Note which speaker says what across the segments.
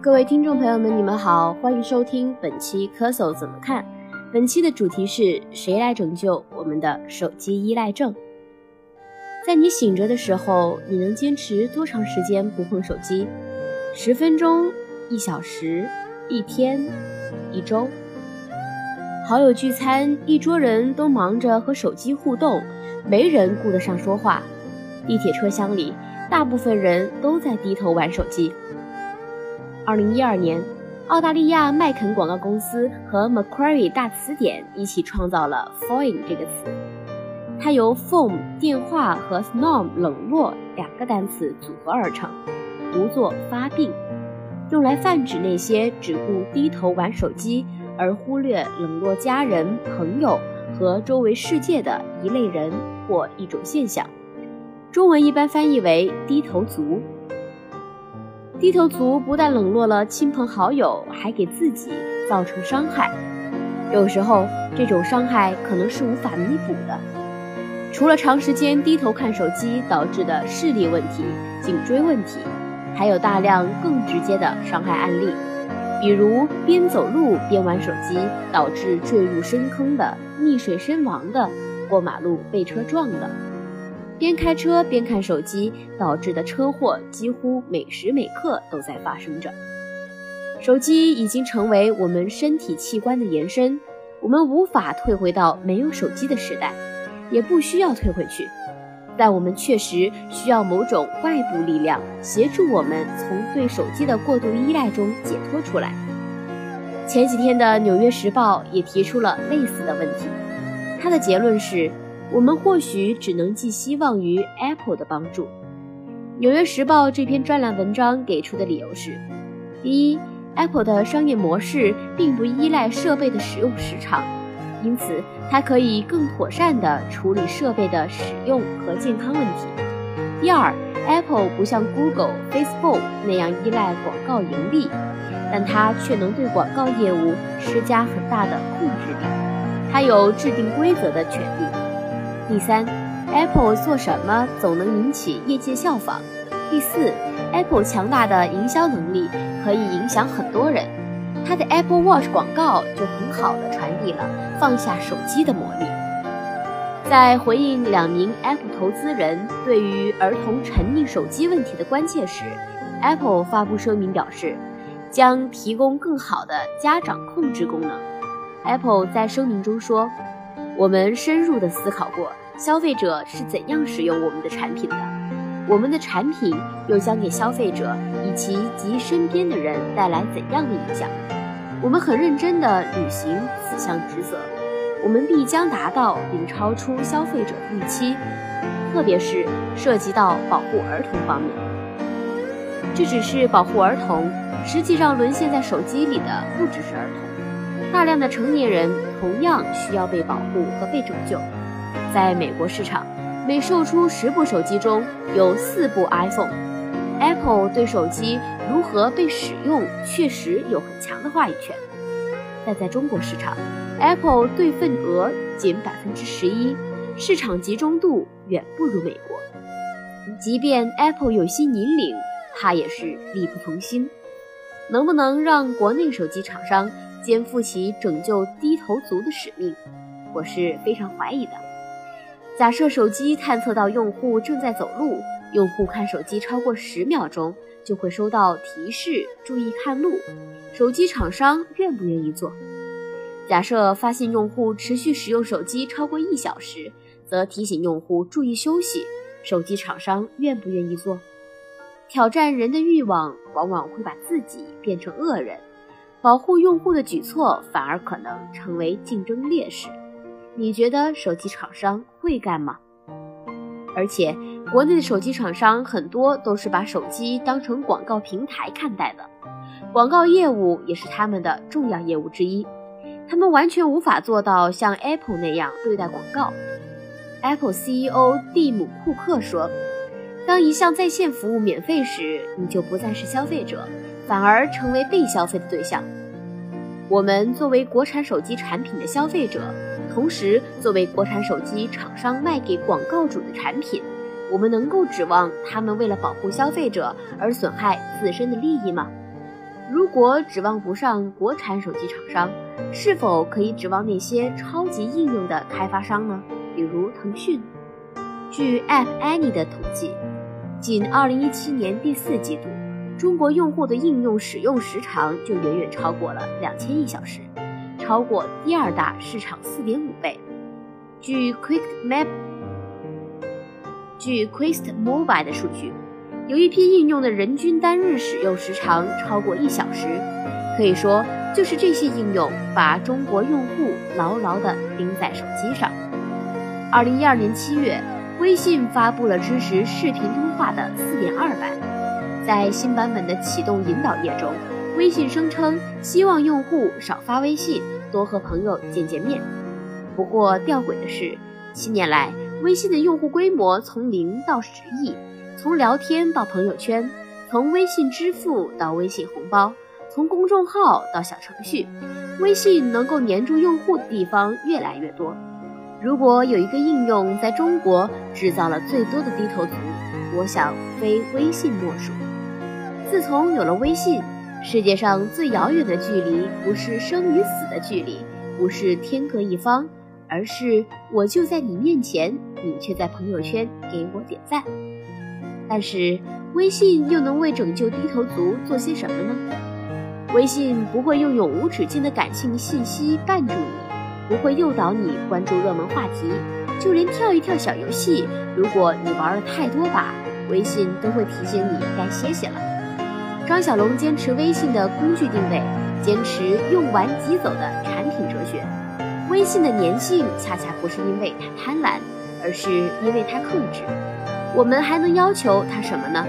Speaker 1: 各位听众朋友们，你们好，欢迎收听本期科搜怎么看。本期的主题是谁来拯救我们的手机依赖症？在你醒着的时候，你能坚持多长时间不碰手机？十分钟、一小时、一天、一周？好友聚餐，一桌人都忙着和手机互动，没人顾得上说话。地铁车厢里，大部分人都在低头玩手机。二零一二年，澳大利亚麦肯广告公司和 Macquarie 大词典一起创造了 “phone” 这个词，它由 “phone” 电话和 “snom” 冷落两个单词组合而成，读作发病，用来泛指那些只顾低头玩手机。而忽略冷落家人、朋友和周围世界的一类人或一种现象，中文一般翻译为“低头族”。低头族不但冷落了亲朋好友，还给自己造成伤害。有时候，这种伤害可能是无法弥补的。除了长时间低头看手机导致的视力问题、颈椎问题，还有大量更直接的伤害案例。比如边走路边玩手机导致坠入深坑的、溺水身亡的、过马路被车撞的；边开车边看手机导致的车祸几乎每时每刻都在发生着。手机已经成为我们身体器官的延伸，我们无法退回到没有手机的时代，也不需要退回去。但我们确实需要某种外部力量协助我们从对手机的过度依赖中解脱出来。前几天的《纽约时报》也提出了类似的问题，它的结论是：我们或许只能寄希望于 Apple 的帮助。《纽约时报》这篇专栏文章给出的理由是：第一，Apple 的商业模式并不依赖设备的使用时长。因此，它可以更妥善地处理设备的使用和健康问题。第二，Apple 不像 Google、Facebook 那样依赖广告盈利，但它却能对广告业务施加很大的控制力，它有制定规则的权利。第三，Apple 做什么总能引起业界效仿。第四，Apple 强大的营销能力可以影响很多人。它的 Apple Watch 广告就很好的传递了放下手机的魔力。在回应两名 Apple 投资人对于儿童沉溺手机问题的关切时，Apple 发布声明表示，将提供更好的家长控制功能。Apple 在声明中说：“我们深入的思考过消费者是怎样使用我们的产品的。”我们的产品又将给消费者以及及身边的人带来怎样的影响？我们很认真地履行此项职责，我们必将达到并超出消费者预期，特别是涉及到保护儿童方面。这只是保护儿童，实际上沦陷在手机里的不只是儿童，大量的成年人同样需要被保护和被拯救。在美国市场。每售出十部手机中有四部 iPhone。Apple 对手机如何被使用确实有很强的话语权，但在中国市场，Apple 对份额仅百分之十一，市场集中度远不如美国。即便 Apple 有心引领，它也是力不从心。能不能让国内手机厂商肩负起拯救低头族的使命，我是非常怀疑的。假设手机探测到用户正在走路，用户看手机超过十秒钟就会收到提示，注意看路。手机厂商愿不愿意做？假设发现用户持续使用手机超过一小时，则提醒用户注意休息。手机厂商愿不愿意做？挑战人的欲望往往会把自己变成恶人，保护用户的举措反而可能成为竞争劣势。你觉得手机厂商会干吗？而且，国内的手机厂商很多都是把手机当成广告平台看待的，广告业务也是他们的重要业务之一。他们完全无法做到像 Apple 那样对待广告。Apple CEO 蒂姆·库克说：“当一项在线服务免费时，你就不再是消费者，反而成为被消费的对象。”我们作为国产手机产品的消费者。同时，作为国产手机厂商卖给广告主的产品，我们能够指望他们为了保护消费者而损害自身的利益吗？如果指望不上国产手机厂商，是否可以指望那些超级应用的开发商呢？比如腾讯。据 App Annie 的统计，仅2017年第四季度，中国用户的应用使用时长就远远超过了2000亿小时，超过第二大市场4.5倍。据 Quick Map，据 Quest Mobile 的数据。有一批应用的人均单日使用时长超过一小时，可以说就是这些应用把中国用户牢牢地钉在手机上。二零一二年七月，微信发布了支持视频通话的四点二版。在新版本的启动引导页中，微信声称希望用户少发微信，多和朋友见见面。不过吊诡的是，七年来，微信的用户规模从零到十亿。从聊天到朋友圈，从微信支付到微信红包，从公众号到小程序，微信能够黏住用户的地方越来越多。如果有一个应用在中国制造了最多的低头族，我想非微信莫属。自从有了微信，世界上最遥远的距离不是生与死的距离，不是天各一方，而是我就在你面前，你却在朋友圈给我点赞。但是，微信又能为拯救低头族做些什么呢？微信不会用永无止境的感性信息绊住你，不会诱导你关注热门话题，就连跳一跳小游戏，如果你玩了太多把，微信都会提醒你该歇歇了。张小龙坚持微信的工具定位，坚持用完即走的产品哲学。微信的粘性恰恰不是因为它贪婪，而是因为它克制。我们还能要求它什么呢？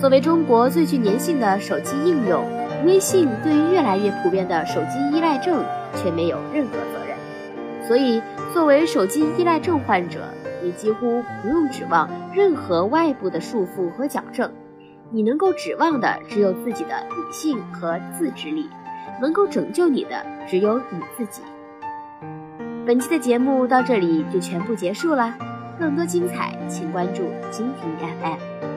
Speaker 1: 作为中国最具粘性的手机应用，微信对于越来越普遍的手机依赖症却没有任何责任。所以，作为手机依赖症患者，你几乎不用指望任何外部的束缚和矫正，你能够指望的只有自己的理性和自制力，能够拯救你的只有你自己。本期的节目到这里就全部结束了。更多精彩，请关注蜻蜓 FM。